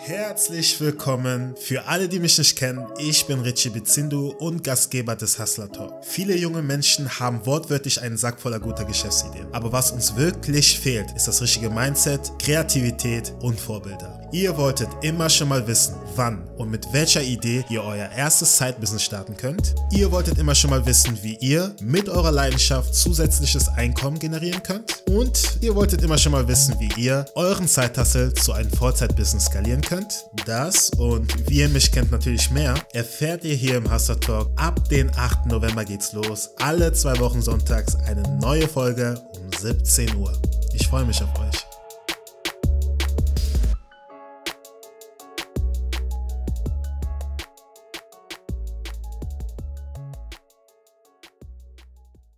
Herzlich willkommen. Für alle, die mich nicht kennen, ich bin Richie Bezindu und Gastgeber des Hustler Talk. Viele junge Menschen haben wortwörtlich einen Sack voller guter Geschäftsideen. Aber was uns wirklich fehlt, ist das richtige Mindset, Kreativität und Vorbilder. Ihr wolltet immer schon mal wissen, wann und mit welcher Idee ihr euer erstes Side-Business starten könnt. Ihr wolltet immer schon mal wissen, wie ihr mit eurer Leidenschaft zusätzliches Einkommen generieren könnt. Und ihr wolltet immer schon mal wissen, wie ihr euren Side-Hustle zu einem Vollzeit-Business skalieren könnt. Das und wie ihr mich kennt natürlich mehr, erfährt ihr hier im Hustler Talk. Ab den 8. November geht's los. Alle zwei Wochen sonntags eine neue Folge um 17 Uhr. Ich freue mich auf euch.